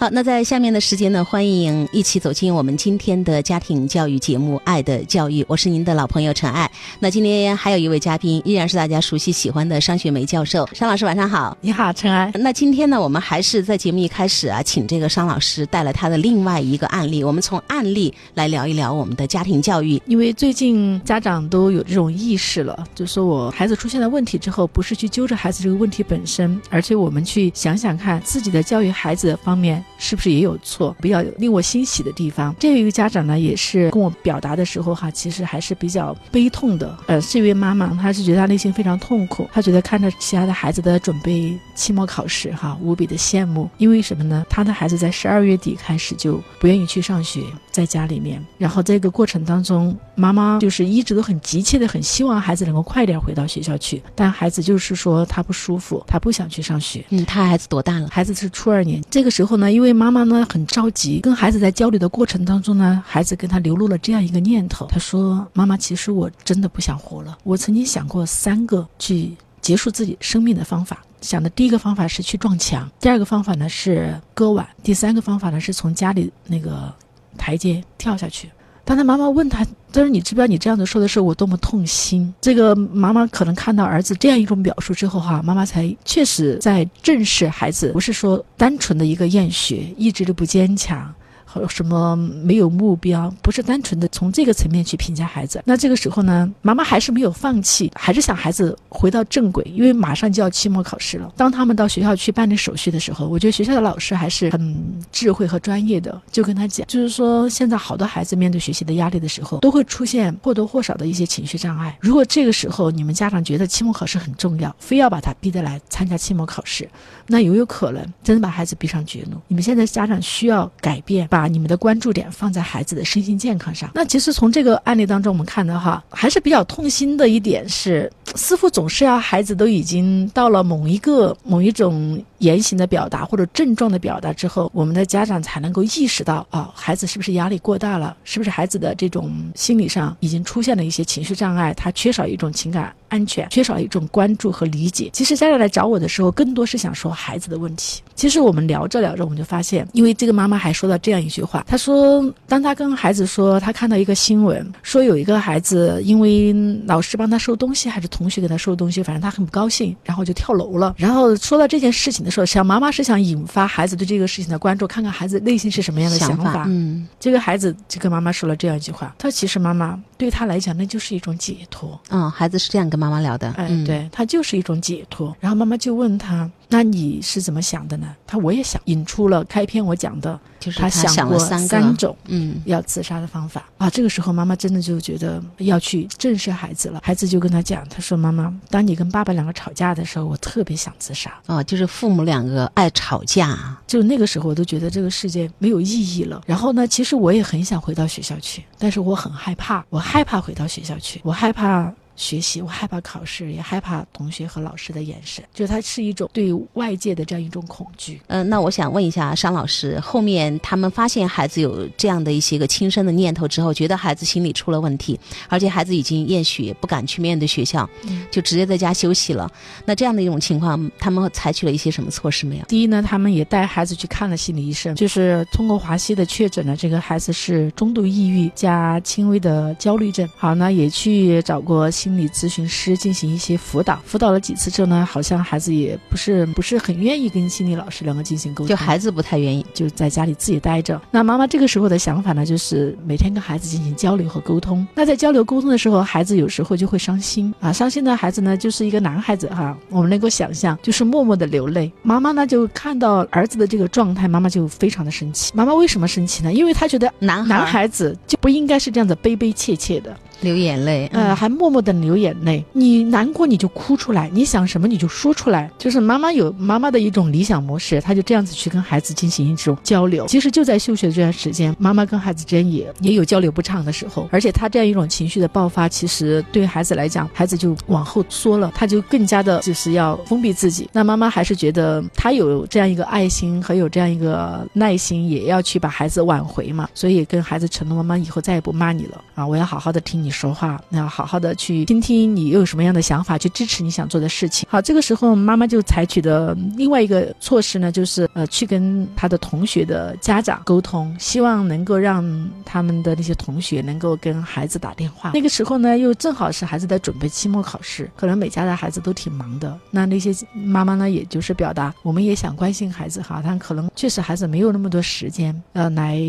好，那在下面的时间呢，欢迎一起走进我们今天的家庭教育节目《爱的教育》，我是您的老朋友陈爱。那今天还有一位嘉宾，依然是大家熟悉喜欢的商学梅教授，商老师晚上好。你好，陈爱。那今天呢，我们还是在节目一开始啊，请这个商老师带来他的另外一个案例，我们从案例来聊一聊我们的家庭教育。因为最近家长都有这种意识了，就说我孩子出现了问题之后，不是去揪着孩子这个问题本身，而且我们去想想看自己的教育孩子方面。是不是也有错？比较令我欣喜的地方，这一个家长呢，也是跟我表达的时候哈，其实还是比较悲痛的。呃，是一位妈妈，她是觉得她内心非常痛苦，她觉得看着其他的孩子的准备期末考试哈，无比的羡慕。因为什么呢？她的孩子在十二月底开始就不愿意去上学，在家里面。然后这个过程当中，妈妈就是一直都很急切的，很希望孩子能够快点回到学校去，但孩子就是说他不舒服，他不想去上学。嗯，他孩子多大了？孩子是初二年。这个时候呢，因为妈妈呢很着急，跟孩子在交流的过程当中呢，孩子跟他流露了这样一个念头，他说：“妈妈，其实我真的不想活了。我曾经想过三个去结束自己生命的方法，想的第一个方法是去撞墙，第二个方法呢是割腕，第三个方法呢是从家里那个台阶跳下去。”当他妈妈问他，他说：“你知不知道你这样子说的时候我多么痛心？”这个妈妈可能看到儿子这样一种表述之后，哈，妈妈才确实在正视孩子，不是说单纯的一个厌学，意志力不坚强。有什么没有目标，不是单纯的从这个层面去评价孩子。那这个时候呢，妈妈还是没有放弃，还是想孩子回到正轨，因为马上就要期末考试了。当他们到学校去办理手续的时候，我觉得学校的老师还是很智慧和专业的，就跟他讲，就是说现在好多孩子面对学习的压力的时候，都会出现或多或少的一些情绪障碍。如果这个时候你们家长觉得期末考试很重要，非要把他逼得来参加期末考试，那有有可能真的把孩子逼上绝路。你们现在家长需要改变，把你们的关注点放在孩子的身心健康上。那其实从这个案例当中，我们看到哈，还是比较痛心的一点是，似乎总是要孩子都已经到了某一个某一种言行的表达或者症状的表达之后，我们的家长才能够意识到啊，孩子是不是压力过大了？是不是孩子的这种心理上已经出现了一些情绪障碍？他缺少一种情感安全，缺少一种关注和理解。其实家长来找我的时候，更多是想说孩子的问题。其实我们聊着聊着，我们就发现，因为这个妈妈还说到这样一句话。她说，当她跟孩子说她看到一个新闻，说有一个孩子因为老师帮他收东西，还是同学给他收东西，反正他很不高兴，然后就跳楼了。然后说到这件事情的时候，小妈妈是想引发孩子对这个事情的关注，看看孩子内心是什么样的想法。嗯，这个孩子就跟妈妈说了这样一句话：他其实妈妈对他来讲，那就是一种解脱。嗯，孩子是这样跟妈妈聊的。哎，对他就是一种解脱。然后妈妈就问他。那你是怎么想的呢？他我也想引出了开篇我讲的，就是他想过三种，嗯，要自杀的方法啊。这个时候妈妈真的就觉得要去正视孩子了。孩子就跟他讲，他说：“妈妈，当你跟爸爸两个吵架的时候，我特别想自杀。”哦，就是父母两个爱吵架，就那个时候我都觉得这个世界没有意义了。然后呢，其实我也很想回到学校去，但是我很害怕，我害怕回到学校去，我害怕。学习，我害怕考试，也害怕同学和老师的眼神，就是它是一种对外界的这样一种恐惧。嗯，那我想问一下商老师，后面他们发现孩子有这样的一些个轻生的念头之后，觉得孩子心理出了问题，而且孩子已经厌学，不敢去面对学校，就直接在家休息了。那这样的一种情况，他们采取了一些什么措施没有？第一呢，他们也带孩子去看了心理医生，就是通过华西的确诊了这个孩子是中度抑郁加轻微的焦虑症。好，那也去找过心。心理咨询师进行一些辅导，辅导了几次之后呢，好像孩子也不是不是很愿意跟心理老师两个进行沟通，就孩子不太愿意，就在家里自己待着。那妈妈这个时候的想法呢，就是每天跟孩子进行交流和沟通。那在交流沟通的时候，孩子有时候就会伤心啊，伤心的孩子呢，就是一个男孩子哈，我们能够想象，就是默默的流泪。妈妈呢就看到儿子的这个状态，妈妈就非常的生气。妈妈为什么生气呢？因为她觉得男男孩子就不应该是这样子悲悲切切的。流眼泪，呃，还默默的流眼泪。你难过你就哭出来，你想什么你就说出来。就是妈妈有妈妈的一种理想模式，她就这样子去跟孩子进行一种交流。其实就在休学这段时间，妈妈跟孩子之间也也有交流不畅的时候。而且她这样一种情绪的爆发，其实对孩子来讲，孩子就往后缩了，他就更加的就是要封闭自己。那妈妈还是觉得她有这样一个爱心和有这样一个耐心，也要去把孩子挽回嘛。所以跟孩子承诺，妈妈以后再也不骂你了啊，我要好好的听你。你说话，那要好好的去听听你又有什么样的想法，去支持你想做的事情。好，这个时候妈妈就采取的另外一个措施呢，就是呃去跟他的同学的家长沟通，希望能够让他们的那些同学能够跟孩子打电话。那个时候呢，又正好是孩子在准备期末考试，可能每家的孩子都挺忙的。那那些妈妈呢，也就是表达，我们也想关心孩子哈，但可能确实孩子没有那么多时间，呃，来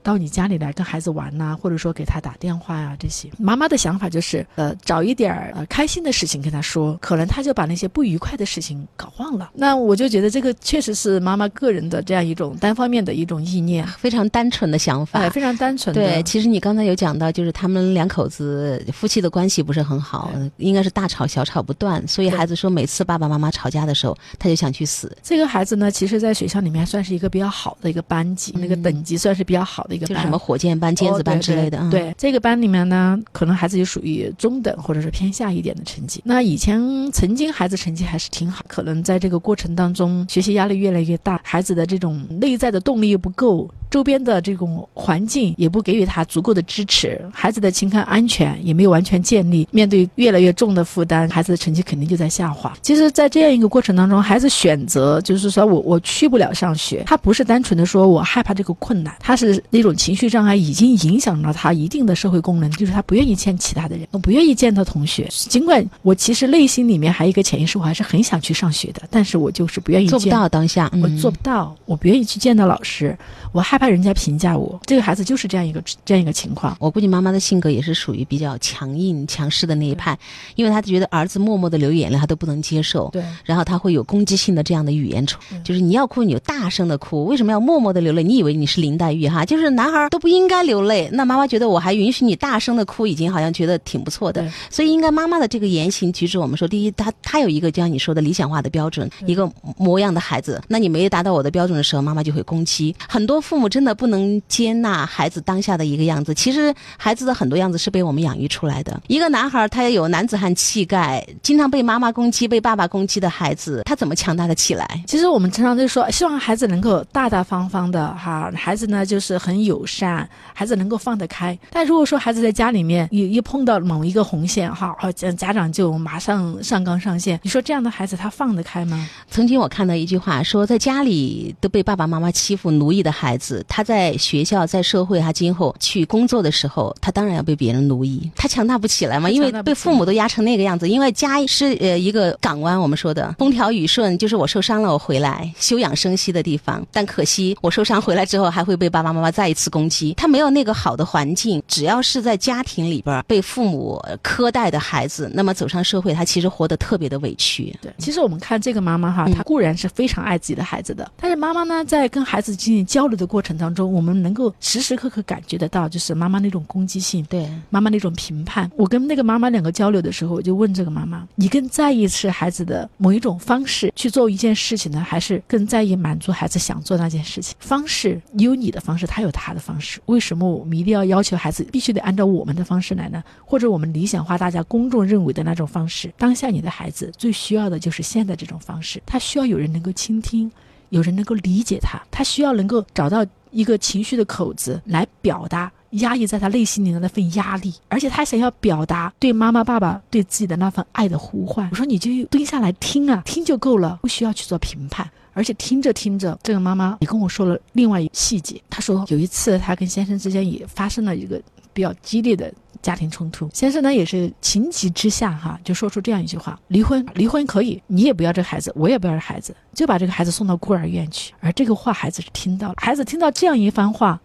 到你家里来跟孩子玩呐，或者说给他打电话呀这些。妈妈的想法就是，呃，找一点儿呃开心的事情跟他说，可能他就把那些不愉快的事情搞忘了。那我就觉得这个确实是妈妈个人的这样一种单方面的一种意念，非常单纯的想法，非常单纯。对，其实你刚才有讲到，就是他们两口子夫妻的关系不是很好，应该是大吵小吵不断，所以孩子说每次爸爸妈妈吵架的时候，他就想去死。这个孩子呢，其实在学校里面算是一个比较好的一个班级，那个等级算是比较好的一个，就什么火箭班、尖子班之类的。对，这个班里面呢，可能孩子就属于中等或者是偏下一点的成绩。那以前曾经孩子成绩还是挺好，可能在这个过程当中，学习压力越来越大，孩子的这种内在的动力又不够。周边的这种环境也不给予他足够的支持，孩子的情感安全也没有完全建立。面对越来越重的负担，孩子的成绩肯定就在下滑。其实，在这样一个过程当中，孩子选择就是说我我去不了上学，他不是单纯的说我害怕这个困难，他是那种情绪障碍已经影响了他一定的社会功能，就是他不愿意见其他的人，我不愿意见到同学。尽管我其实内心里面还有一个潜意识，我还是很想去上学的，但是我就是不愿意做不到当下，我做不到，我不愿意去见到老师，我害。怕人家评价我，这个孩子就是这样一个这样一个情况。我估计妈妈的性格也是属于比较强硬、强势的那一派，因为她觉得儿子默默的流眼泪，她都不能接受。对，然后他会有攻击性的这样的语言，就是你要哭，你就大声的哭，为什么要默默的流泪？你以为你是林黛玉哈？就是男孩都不应该流泪。那妈妈觉得我还允许你大声的哭，已经好像觉得挺不错的。所以应该妈妈的这个言行举止，我们说第一，她她有一个就像你说的理想化的标准，一个模样的孩子。那你没有达到我的标准的时候，妈妈就会攻击。很多父母。真的不能接纳孩子当下的一个样子。其实孩子的很多样子是被我们养育出来的。一个男孩，他有男子汉气概，经常被妈妈攻击、被爸爸攻击的孩子，他怎么强大的起来？其实我们常常就说，希望孩子能够大大方方的哈，孩子呢就是很友善，孩子能够放得开。但如果说孩子在家里面一一碰到某一个红线哈，家家长就马上上纲上线，你说这样的孩子他放得开吗？曾经我看到一句话说，在家里都被爸爸妈妈欺负奴役的孩子。他在学校、在社会，他今后去工作的时候，他当然要被别人奴役，他强大不起来嘛，因为被父母都压成那个样子。因为家是呃一个港湾，我们说的风调雨顺，就是我受伤了，我回来休养生息的地方。但可惜，我受伤回来之后，还会被爸爸妈妈再一次攻击。他没有那个好的环境，只要是在家庭里边被父母苛待的孩子，那么走上社会，他其实活得特别的委屈。对，其实我们看这个妈妈哈，她固然是非常爱自己的孩子的，但是妈妈呢，在跟孩子进行交流的过程。当中，我们能够时时刻刻感觉得到，就是妈妈那种攻击性，对妈妈那种评判。我跟那个妈妈两个交流的时候，我就问这个妈妈：“你更在意是孩子的某一种方式去做一件事情呢，还是更在意满足孩子想做那件事情？方式你有你的方式，他有他的方式，为什么我们一定要要求孩子必须得按照我们的方式方式来呢？或者我们理想化大家公众认为的那种方式？当下你的孩子最需要的就是现在这种方式，他需要有人能够倾听，有人能够理解他，他需要能够找到。”一个情绪的口子来表达压抑在他内心里的那份压力，而且他想要表达对妈妈、爸爸对自己的那份爱的呼唤。我说你就蹲下来听啊，听就够了，不需要去做评判。而且听着听着，这个妈妈也跟我说了另外一个细节。她说有一次她跟先生之间也发生了一个比较激烈的。家庭冲突，先生呢也是情急之下哈，就说出这样一句话：离婚，离婚可以，你也不要这孩子，我也不要这孩子，就把这个孩子送到孤儿院去。而这个话孩子是听到了，孩子听到这样一番话，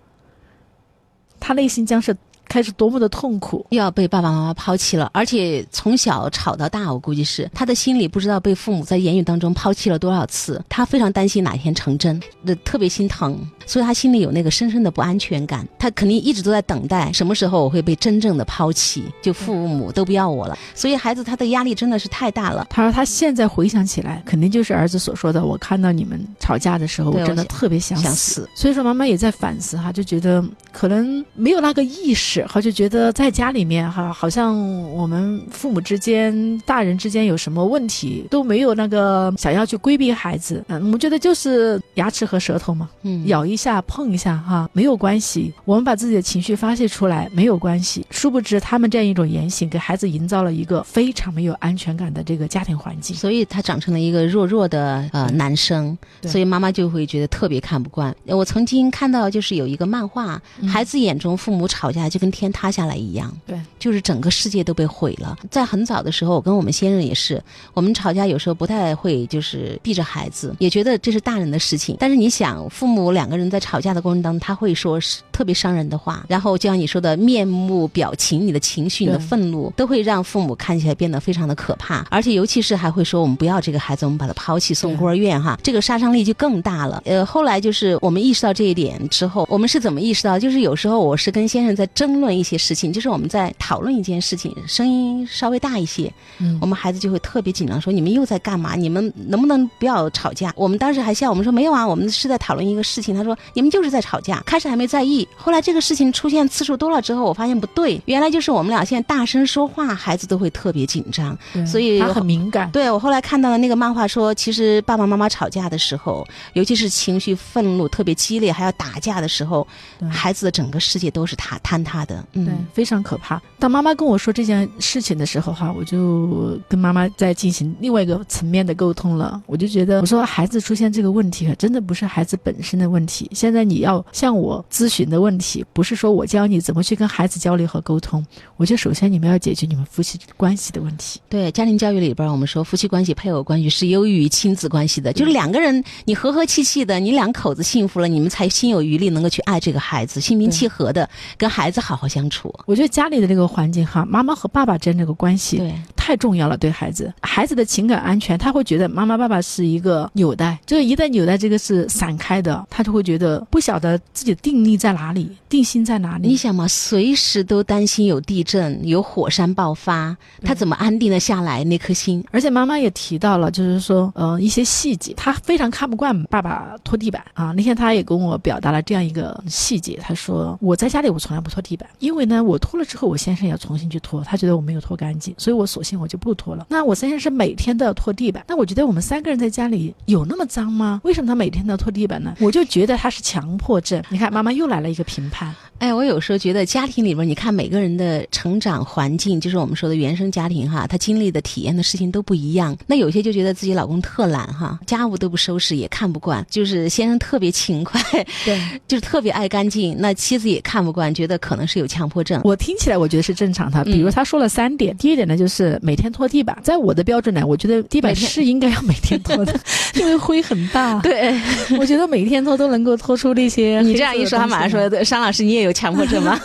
他内心将是。开始多么的痛苦，又要被爸爸妈妈抛弃了，而且从小吵到大，我估计是他的心里不知道被父母在言语当中抛弃了多少次，他非常担心哪天成真，那特别心疼，所以他心里有那个深深的不安全感，他肯定一直都在等待什么时候我会被真正的抛弃，就父母都不要我了，所以孩子他的压力真的是太大了。他说他现在回想起来，肯定就是儿子所说的，我看到你们吵架的时候，我真的特别想死。所以说妈妈也在反思哈，就觉得可能没有那个意识。是，好就觉得在家里面哈，好像我们父母之间、大人之间有什么问题都没有那个想要去规避孩子。嗯，我觉得就是牙齿和舌头嘛，嗯，咬一下、碰一下哈，没有关系。我们把自己的情绪发泄出来没有关系。殊不知他们这样一种言行，给孩子营造了一个非常没有安全感的这个家庭环境，所以他长成了一个弱弱的呃男生，对所以妈妈就会觉得特别看不惯。我曾经看到就是有一个漫画，孩子眼中父母吵架就跟天塌下来一样，对，就是整个世界都被毁了。在很早的时候，我跟我们先生也是，我们吵架有时候不太会就是避着孩子，也觉得这是大人的事情。但是你想，父母两个人在吵架的过程当中，他会说是特别伤人的话，然后就像你说的面目表情、你的情绪、你的愤怒，都会让父母看起来变得非常的可怕。而且尤其是还会说我们不要这个孩子，我们把他抛弃送孤儿院哈，这个杀伤力就更大了。呃，后来就是我们意识到这一点之后，我们是怎么意识到？就是有时候我是跟先生在争论一些事情，就是我们在讨论一件事情，声音稍微大一些，嗯我们孩子就会特别紧张，说你们又在干嘛？你们能不能不要吵架？我们当时还笑，我们说没有啊，我们是在讨论一个事情。他说你们就是在吵架，开始还没在意，后来这个事情出现次数多了之后，我发现不对，原来就是我们俩现在大声说话，孩子都会特别紧张。所以他很敏感。对我后来看到的那个漫画说，其实爸爸妈妈吵架的时候，尤其是情绪愤怒特别激烈，还要打架的时候，孩子的整个世界都是他坍塌的。对嗯，，非常可怕。当妈妈跟我说这件事情的时候，哈，我就跟妈妈在进行另外一个层面的沟通了。我就觉得，我说孩子出现这个问题，真的不是孩子本身的问题。现在你要向我咨询的问题，不是说我教你怎么去跟孩子交流和沟通，我觉得首先你们要解决你们夫妻关系的问题。对，家庭教育里边，我们说夫妻关系、配偶关系是优于亲子关系的，就是两个人你和和气气的，你两口子幸福了，你们才心有余力能够去爱这个孩子，心平气和的跟孩子好好好相处。我觉得家里的这个环境哈，妈妈和爸爸之间这个关系对，太重要了，对孩子，孩子的情感安全，他会觉得妈妈爸爸是一个纽带，就是一旦纽带这个是散开的，他就会觉得不晓得自己的定力在哪里，定心在哪里。你想嘛，随时都担心有地震、有火山爆发，他怎么安定的下来那颗心？而且妈妈也提到了，就是说，呃，一些细节，他非常看不惯爸爸拖地板啊。那天他也跟我表达了这样一个细节，他说我在家里我从来不拖地板，因为呢，我拖了之后，我先生要重新去拖，他觉得我没有拖干净，所以我索性我就不拖了。那我先生是每天都要拖地板，那我觉得我们三个人在家里有那么脏吗？为什么他每天都要拖地板呢？我就觉得他是强迫症。你看，妈妈又来了一个评判，哎，我有时候觉得家庭里边，你看每个人的成长环境，就是我们说的原生家庭哈，他经历的体验的事情都不一样。那有些就觉得自己老公特懒哈，家务都不收拾，也看不惯；就是先生特别勤快，对就是特别爱干净，那妻子也看不惯，觉得可能是有强迫症。我听起来我觉得是正常的。比如他说了三点，第一点呢就是每天拖地板，在我的标准呢，我觉得地板是应该要每天拖的，因为灰很大。对我觉得每天拖都能够拖出那些。你这样一说，他马上说：“对，商老师，你也有强迫症吗？”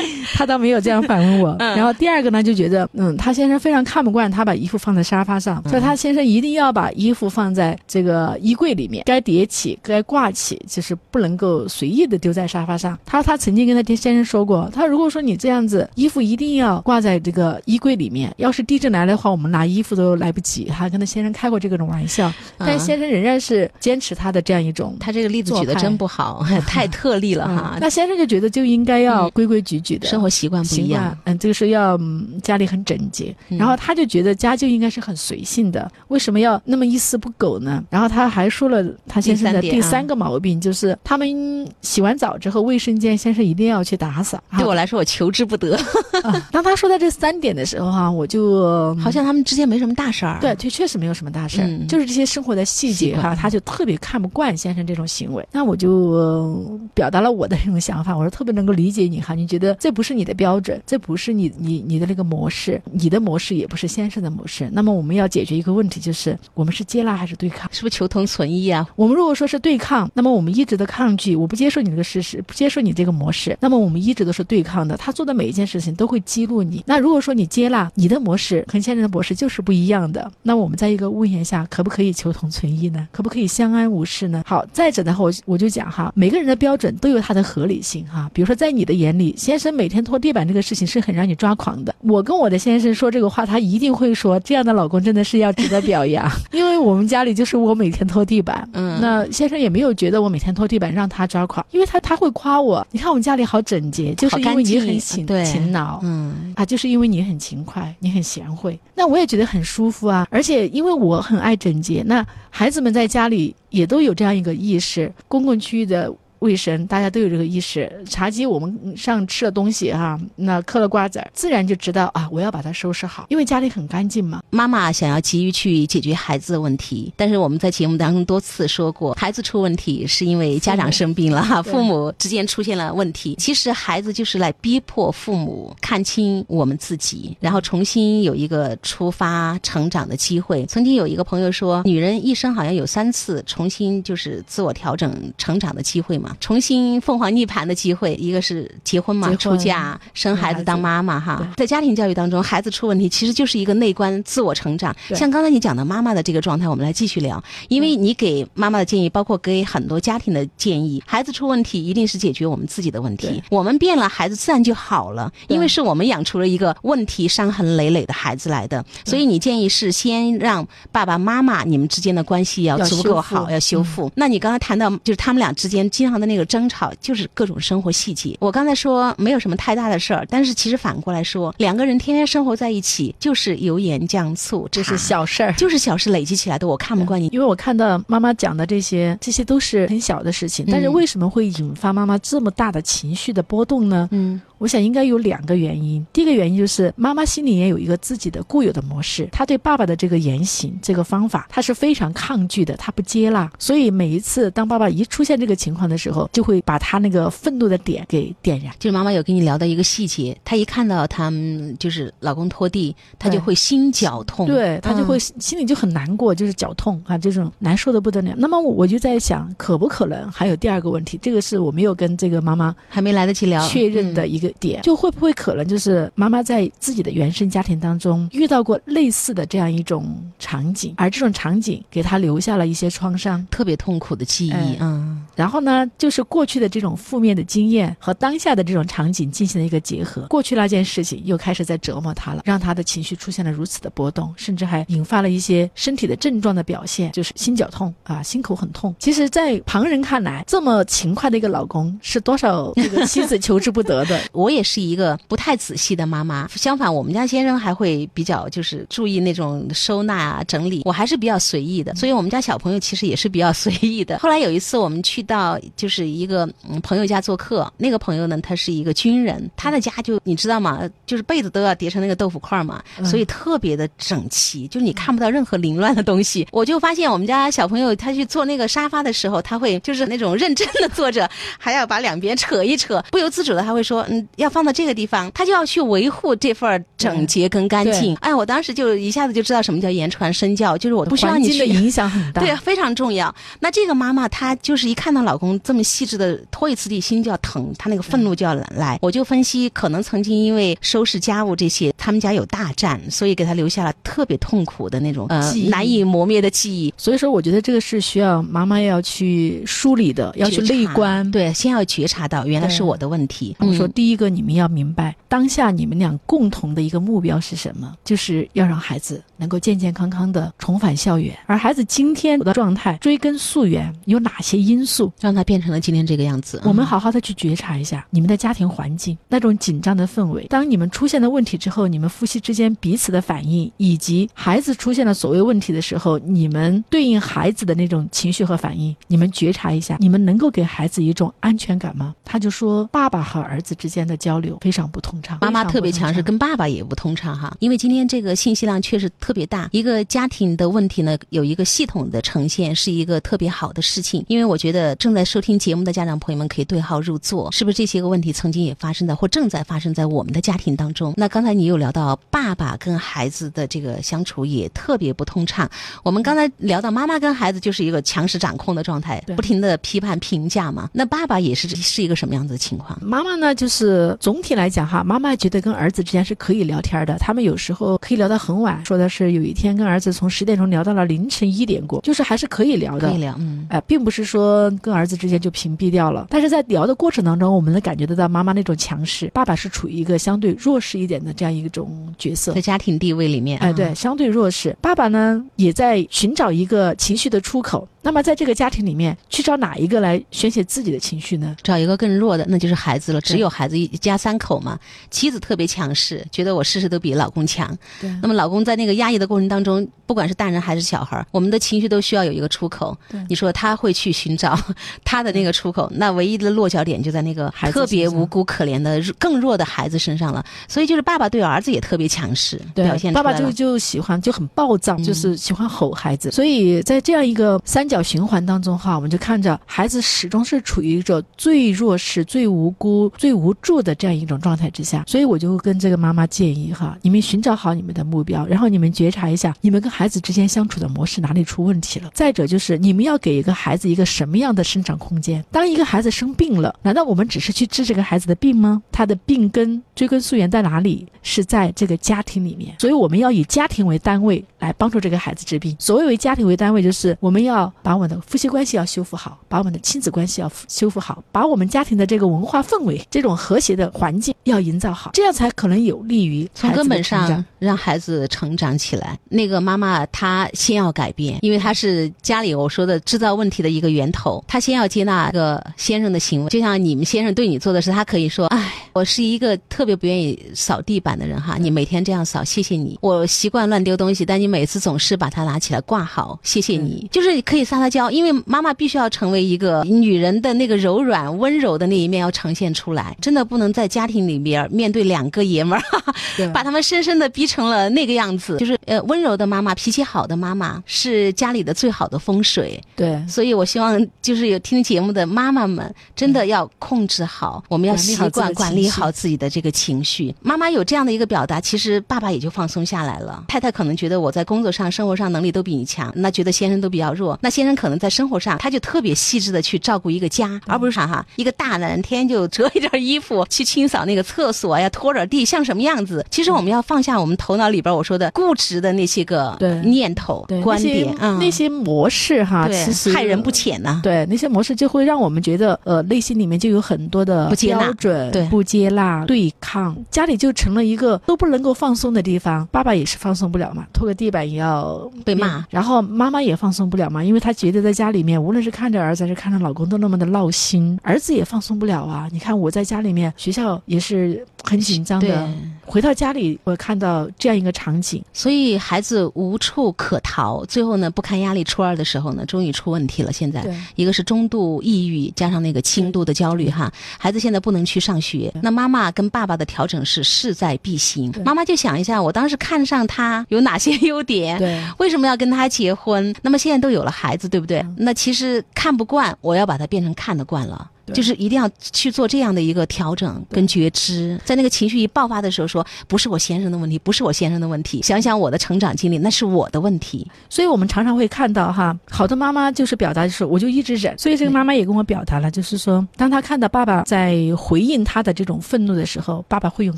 他倒没有这样反问我。嗯然后第二个呢，就觉得嗯，他先生非常看不惯他把衣服放在沙发上，所以他先生一定要把衣服放在这个衣柜里面，该叠起，该挂起，就是不能够随意的丢在沙发上。他他曾经跟他先生说过，他如果说你这样子，衣服一定要挂在这个衣柜里面，要是地震来的话，我们拿衣服都来不及。他跟他先生开过这个种玩笑，但先生仍然是坚持他的这样一种他这个例子举的真不好，太特例了哈嗯。那先生就觉得就应该要规规矩矩的、生活习惯不一样，，嗯，这个是要、嗯家里很整洁，嗯然后他就觉得家就应该是很随性的，为什么要那么一丝不苟呢？然后他还说了他先生的第三个毛病，就是他们洗完澡之后，卫生间先生一定要去打扫。对我来说，我求之不得。啊当他说到这三点的时候哈、我就好像他们之间没什么大事儿。对，确确实没有什么大事儿，嗯就是这些生活的细节哈，他就特别看不惯先生这种行为。那我就、呃表达了我的这种想法，我说特别能够理解你哈，你觉得这不是你的标准，这不是你你你的那个模式，你的模式也不是先生的模式。那么我们要解决一个问题，就是我们是接纳还是对抗？是不是求同存异啊？我们如果说是对抗，那么我们一直的抗拒，我不接受你这个事实，不接受你这个模式，那么我们一直都是对抗的。他做的每一件事情都会激怒你。那如果说你接纳你的模式和先生的模式就是不一样的，那我们在一个屋檐下可不可以求同存异呢？可不可以相安无事呢？好，再者的话，我我就讲哈，每个人的标准都有它的合理性哈。比比如说在你的眼里，先生每天拖地板这个事情是很让你抓狂的。我跟我的先生说这个话，他一定会说这样的老公真的是要值得表扬，因为我们家里就是我每天拖地板，嗯。那先生也没有觉得我每天拖地板让他抓狂，因为他他会夸我，你看我们家里好整洁，就是因为你很勤勤劳，嗯。啊，就是因为你很勤快，你很贤惠，那我也觉得很舒服啊。而且因为我很爱整洁，那孩子们在家里也都有这样一个意识，公共区域的。卫生，大家都有这个意识。茶几我们上吃了东西哈、那嗑了瓜子儿，自然就知道啊，我要把它收拾好，因为家里很干净嘛。妈妈想要急于去解决孩子的问题，但是我们在节目当中多次说过，孩子出问题是因为家长生病了，哈，父母之间出现了问题。其实孩子就是来逼迫父母看清我们自己，然后重新有一个出发成长的机会。曾经有一个朋友说，女人一生好像有三次重新就是自我调整成长的机会嘛，重新凤凰涅槃的机会，一个是结婚嘛，婚。出嫁、生孩子、当妈妈哈。在家庭教育当中，孩子出问题，其实就是一个内观自我成长。像刚才你讲的妈妈的这个状态，我们来继续聊，因为你给妈妈的建议，包括给很多家庭的建议，孩子出问题一定是解决我们自己的问题，我们变了，孩子自然就好了，因为是我们养出了一个问题伤痕累累的孩子来的。所以你建议是先让爸爸妈妈你们之间的关系要要足够好，要修复。那你刚才谈到，就是他们俩之间经常的那个争吵，就是各种生活细节。我刚才说没有什么太大的事儿，但是其实反过来说，两个人天天生活在一起，就是油盐酱醋，这是小事儿。就是小事累积起来的。我看不惯你，因为我看到妈妈讲的这些，这些都是很小的事情，但是嗯为什么会引发妈妈这么大的情绪的波动呢？嗯我想应该有两个原因。第一个原因就是妈妈心里也有一个自己的固有的模式，她对爸爸的这个言行、这个方法，她是非常抗拒的，她不接纳。所以每一次当爸爸一出现这个情况的时候，就会把他那个愤怒的点给点燃。就是妈妈有跟你聊到一个细节，她一看到他们就是老公拖地，她就会心绞痛，对她就会嗯心里就很难过，就是绞痛啊，这种难受的不得了。那么我就在想，可不可能还有第二个问题？这个是我没有跟这个妈妈还没来得及聊确认的嗯一个点，就会不会可能就是妈妈在自己的原生家庭当中遇到过类似的这样一种场景，而这种场景给她留下了一些创伤。特别痛苦的记忆，哎嗯，然后呢，就是过去的这种负面的经验和当下的这种场景进行了一个结合，过去那件事情又开始在折磨她了，让他的情绪出现了如此的波动，甚至还引发了一些身体的症状的表现，就是心绞痛啊，心口很痛。其实，在旁人看来，这么勤快的一个老公，是多少这个妻子求之不得的。我也是一个不太仔细的妈妈，相反，我们家先生还会比较就是注意那种收纳啊、整理，我还是比较随意的，所以我们家小朋友其实也是比较随意的。后来有一次我们去到就是一个嗯朋友家做客，那个朋友呢他是一个军人，他的家就你知道吗？就是被子都要叠成那个豆腐块嘛，嗯所以特别的整齐，就是你看不到任何凌乱的东西。我就发现我们家小朋友他去坐那个沙发的时候，他会就是那种认真的坐着，还要把两边扯一扯，不由自主的他会说，嗯，要放到这个地方，他就要去维护这份儿整洁跟干净。哎，我当时就一下子就知道什么叫言传身教，就是我不需要你去。境的影响很大。对，非常重要。那这个妈妈她就是一看到老公这么细致的拖一次地，心就要疼，她那个愤怒就要来。我就分析，可能曾经因为收拾家务这些，他们家有大战，所以给他留下了特别痛苦的那种呃记忆难以磨灭的记忆。所以说，我觉得这个是需要妈妈要去梳理的，要去内观。对，先要觉察到原来是我的问题。我说，嗯第一个，你们要明白当下你们俩共同的一个目标是什么，就是要让孩子能够健健康康的重返校园。而孩子今天的状态，追根溯源，有哪些因素？让他变成了今天这个样子。我们嗯好好的去觉察一下你们的家庭环境那种紧张的氛围。当你们出现了问题之后，你们夫妻之间彼此的反应，以及孩子出现了所谓问题的时候，你们对应孩子的那种情绪和反应，你们觉察一下，你们能够给孩子一种安全感吗？他就说，爸爸和儿子之间的交流非常不通畅，妈妈特别强势，跟爸爸也不通畅哈。因为今天这个信息量确实特别大，一个家庭的问题呢，有一个系统的呈现，是一个特别好的事情。因为我觉得正在收听节目的家长朋友们可以对号入座，是不是这些个问题曾经也发生在或正在发生在我们的家庭当中？那刚才你有聊到爸爸跟孩子的这个相处也特别不通畅。我们刚才聊到妈妈跟孩子就是一个强势掌控的状态，不停的批判评价嘛。那爸爸也是是一个什么样子的情况？妈妈呢，就是是总体来讲哈，妈妈觉得跟儿子之间是可以聊天的，他们有时候可以聊到很晚。说的是有一天跟儿子从十点钟聊到了凌晨一点过，就是还是可以聊的。可以聊，嗯，哎、并不是说跟儿子之间就屏蔽掉了，但是在聊的过程当中，我们能感觉得到妈妈那种强势，爸爸是处于一个相对弱势一点的这样一种角色在。家庭地位里面，哎，啊对，，相对弱势。爸爸呢，也在寻找一个情绪的出口。那么在这个家庭里面，去找哪一个来宣泄自己的情绪呢？找一个更弱的，那就是孩子了。只有孩子一家三口嘛，妻子特别强势，觉得我事事都比老公强。对那么老公在那个压抑的过程当中，不管是大人还是小孩，我们的情绪都需要有一个出口对。你说他会去寻找 他的那个出口，那唯一的落脚点就在那个孩子特别无辜可怜的更弱的孩子身上了。所以就是爸爸对儿子也特别强势，表现出爸爸就。就喜欢就很暴躁，嗯就是喜欢吼孩子。所以在这样一个三角循环当中哈，我们就看着孩子始终是处于一种最弱势、最无辜、最无助的这样一种状态之下。所以我就跟这个妈妈建议哈，你们寻找好你们的目标，然后你们觉察一下你们跟孩子之间相处的模式哪里出问题了。再者就是你们要给一个孩子一个什么样的生长空间？当一个孩子生病了，难道我们只是去治这个孩子的病吗？他的病根追根溯源在哪里？是在这个家庭里面，所以我们要以家庭为单位来帮助这个孩子治病。所谓为家庭为单位，就是我们要把我们的夫妻关系要修复好，把我们的亲子关系要修复好，把我们家庭的这个文化氛围、这种和谐的环境要营造好，这样才可能有利于从根本上让孩子成长起来。那个妈妈她先要改变，因为她是家里我说的制造问题的一个源头。她先要接纳这个先生的行为，就像你们先生对你做的事，他可以说：“哎，我是一个特别不愿意扫地板的人哈，你每天这样扫，谢谢你。我习惯乱丢东西，但你每次总是把它拿起来挂好，谢谢你。就是可以撒撒娇，因为妈妈必须要成为一个女人的那个柔软温柔的那一面要呈现出来，真的不能在家庭里边面对两个爷们儿。把他们深深的逼成了那个样子。就是呃，温柔的妈妈，脾气好的妈妈是家里的最好的风水。对所以我希望就是有听节目的妈妈们，真的要控制好，我们要习惯管管理好理好自己的这个情绪。妈妈有这样的一个表达，其实爸爸也就放松下来了。太太可能觉得我在工作上、生活上能力都比你强，那觉得先生都比较弱。那先生可能在生活上他就特别细致的去照顾一个家，而不是啥哈，一个大男人天天就折一件衣服去清扫那个厕所呀，拖点地，像什么样子？其实我们要放下我们头脑里边我说的固执的那些个对念头、对观点啊，那些模式哈，对其实害人不浅呐、对那些模式就会让我们觉得，呃，内心里面就有很多的不接纳标准，对不接纳、对抗，家里就成了一个都不能够放松的地方。爸爸也是放松不了嘛，拖个地板也要被骂，然后妈妈也放松不了嘛，因为她觉得在家里面，无论是看着儿子还是看着老公都那么的闹心，儿子也放松不了啊。你看我在家里面，学校也是很紧张的，回到家里我看到这样一个场景，所以孩子无处可逃，最后呢不堪压力，初二的时候呢，终于出问题了。现在一个是中度抑郁，加上那个轻度的焦虑哈，孩子现在不能去上学。那妈妈跟爸爸的调整是势在必行。妈妈就想一下，我当时看上他有哪些优点？对为什么要跟他结婚？那么现在都有了孩子，对不对？那其实看不惯，我要把它变成看得惯了。对。就是一定要去做这样的一个调整跟觉知，在那个情绪一爆发的时候说，不是我先生的问题，不是我先生的问题，想想我的成长经历，那是我的问题。所以我们常常会看到哈，好多妈妈就是表达就是我就一直忍，所以这个妈妈也跟我表达了，就是说，当她看到爸爸在回应她的这种愤怒的时候，爸爸会用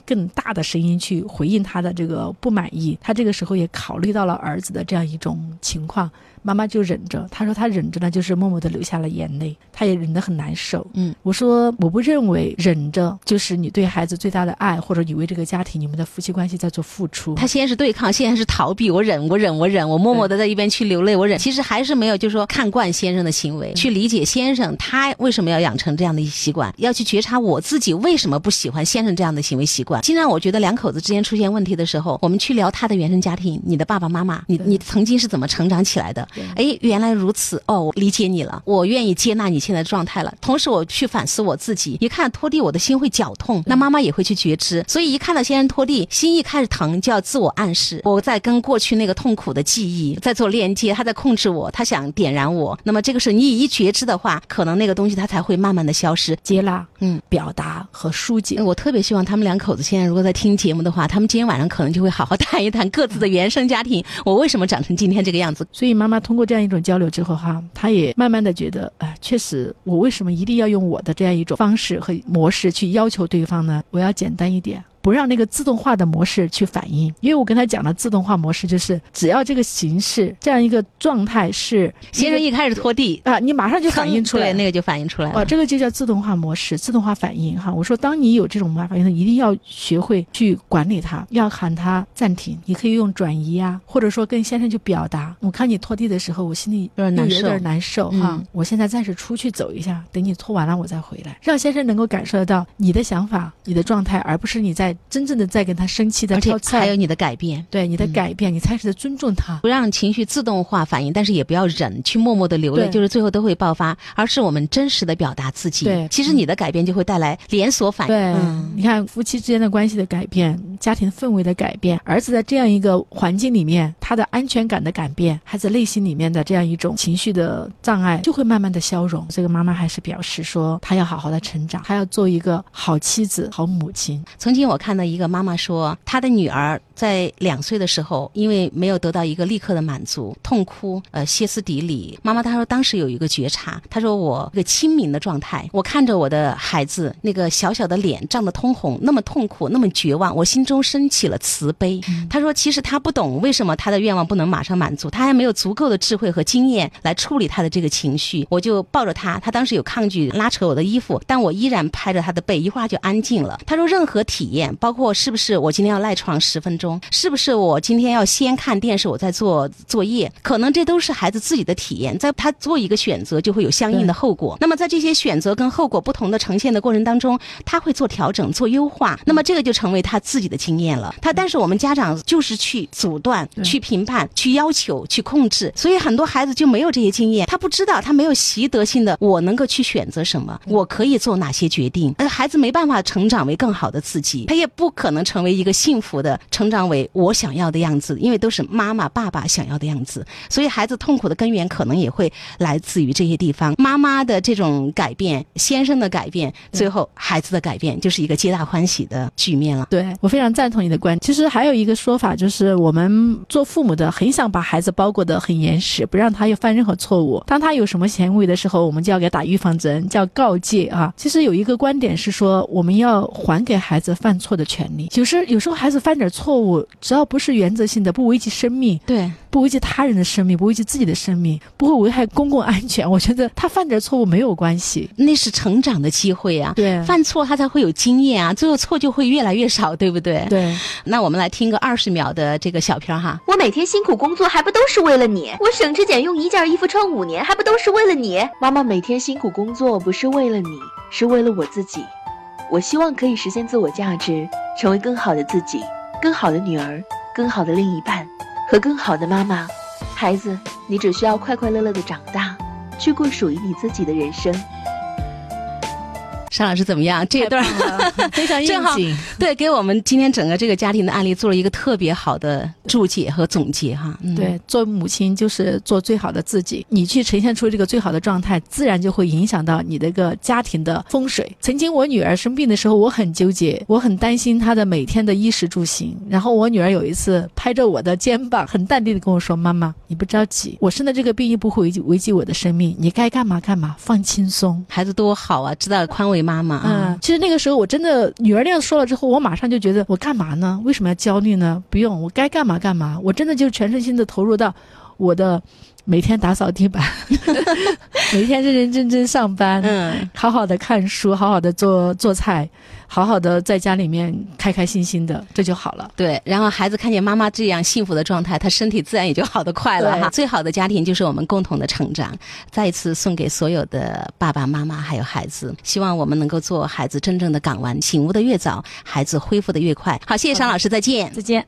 更大的声音去回应她的这个不满意，她这个时候也考虑到了儿子的这样一种情况，妈妈就忍着，她说她忍着呢，就是默默的流下了眼泪，她也忍得很难受。嗯，我说我不认为忍着就是你对孩子最大的爱，或者你为这个家庭、你们的夫妻关系在做付出。他先是对抗，现在是逃避。我忍，我忍，我忍，我默默的在一边去流泪，我忍。其实还是没有，就是说看惯先生的行为，去理解先生他为什么要养成这样的习惯，要去觉察我自己为什么不喜欢先生这样的行为习惯。经常我觉得两口子之间出现问题的时候，我们去聊他的原生家庭，你的爸爸妈妈，你你曾经是怎么成长起来的？哎，原来如此，哦，我理解你了，我愿意接纳你现在的状态了。同时，我去反思我自己，一看拖地，我的心会绞痛，那妈妈也会去觉知。所以一看到先生拖地，心一开始疼，就要自我暗示，我在跟过去那个痛苦的记忆在做链接，他在控制我，他想点燃我。那么这个时候你一觉知的话，可能那个东西它才会慢慢的消失。接纳、嗯，表达和疏解。我特别希望他们两口子现在如果在听节目的话，他们今天晚上可能就会好好谈一谈各自的原生家庭，我为什么长成今天这个样子。所以妈妈通过这样一种交流之后哈，他也慢慢的觉得，哎，确实，我为什么一定要用我的这样一种方式和模式去要求对方呢？我要简单一点。不让那个自动化的模式去反应，因为我跟他讲了自动化模式就是，只要这个形式这样一个状态是先生一开始拖地啊，你马上就反应出来，对，那个就反应出来了。这个就叫自动化模式，自动化反应哈。我说，当你有这种反应，一定要学会去管理它，要喊它暂停。你可以用转移啊，或者说跟先生去表达，我看你拖地的时候，我心里有点难受，有点难受哈。我现在暂时出去走一下，等你拖完了我再回来，让先生能够感受得到你的想法、你的状态，而不是你在真正的在跟。他生气的，而且还有你的改变，对你的改变，你开始在尊重他，不让情绪自动化反应，但是也不要忍，去默默的流泪，就是最后都会爆发，而是我们真实的表达自己。对，其实你的改变就会带来连锁反应。对，你看夫妻之间的关系的改变，家庭氛围的改变，儿子在这样一个环境里面，他的安全感的改变，孩子内心里面的这样一种情绪的障碍，就会慢慢的消融。这个妈妈还是表示说，她要好好的成长，她要做一个好妻子、好母亲。曾经我看到一个妈妈。说她的女儿在两岁的时候，因为没有得到一个立刻的满足，痛哭，呃，歇斯底里。妈妈她说当时有一个觉察，她说我一个清明的状态，我看着我的孩子那个小小的脸涨得通红，那么痛苦，那么绝望，我心中升起了慈悲。他说其实他不懂为什么他的愿望不能马上满足，他还没有足够的智慧和经验来处理他的这个情绪。我就抱着他，他当时有抗拒拉扯我的衣服，但我依然拍着他的背，一会儿就安静了。他说任何体验，包括是不是。是我今天要赖床十分钟，是不是我今天要先看电视，我在做作业？可能这都是孩子自己的体验，在他做一个选择，就会有相应的后果。那么在这些选择跟后果不同的呈现的过程当中，他会做调整、做优化。那么这个就成为他自己的经验了。他但是我们家长就是去阻断、去评判、去要求、去控制，所以很多孩子就没有这些经验，他不知道，他没有习得性的我能够去选择什么，我可以做哪些决定。而孩子没办法成长为更好的自己，他也不可能成。为一个幸福的成长为我想要的样子，因为都是妈妈爸爸想要的样子，所以孩子痛苦的根源可能也会来自于这些地方。妈妈的这种改变，先生的改变，最后孩子的改变，就是一个皆大欢喜的局面了。对我非常赞同你的观点。其实还有一个说法，就是我们做父母的很想把孩子包裹得很严实，不让他又犯任何错误。当他有什么行为的时候，我们就要给他打预防针，叫告诫啊。其实有一个观点是说，我们要还给孩子犯错的权利，有时。有时候孩子犯点错误，只要不是原则性的，不危及生命，对，不危及他人的生命，不危及自己的生命，不会危害公共安全，我觉得他犯点错误没有关系，那是成长的机会啊。对，犯错他才会有经验啊，最后错就会越来越少，对不对？对。那我们来听个二十秒的这个小片哈。我每天辛苦工作还不都是为了你？我省吃俭用一件衣服穿五年还不都是为了你？妈妈每天辛苦工作不是为了你，是为了我自己。我希望可以实现自我价值，成为更好的自己。更好的女儿，更好的另一半，和更好的妈妈。孩子，你只需要快快乐乐的长大，去过属于你自己的人生。沙老师怎么样？这一段 非常应景，对，给我们今天整个这个家庭的案例做了一个特别好的注解和总结哈。对，做母亲就是做最好的自己，你去呈现出这个最好的状态，自然就会影响到你的一个家庭的风水。曾经我女儿生病的时候，我很纠结，我很担心她的每天的衣食住行。然后我女儿有一次拍着我的肩膀，很淡定的跟我说：“妈妈，你不着急，我生的这个病又不会危及危及我的生命，你该干嘛干嘛，放轻松。”孩子多好啊，知道宽慰。妈妈嗯，其实那个时候我真的女儿那样说了之后，我马上就觉得我干嘛呢？为什么要焦虑呢？不用，我该干嘛干嘛。我真的就全身心的投入到我的每天打扫地板，每天认认真真上班，嗯，好好的看书，好好的做做菜。好好的在家里面开开心心的，这就好了。对，然后孩子看见妈妈这样幸福的状态，他身体自然也就好的快了哈。最好的家庭就是我们共同的成长。再一次送给所有的爸爸妈妈还有孩子，希望我们能够做孩子真正的港湾，醒悟的越早，孩子恢复的越快。好，谢谢尚老师，再见，再见。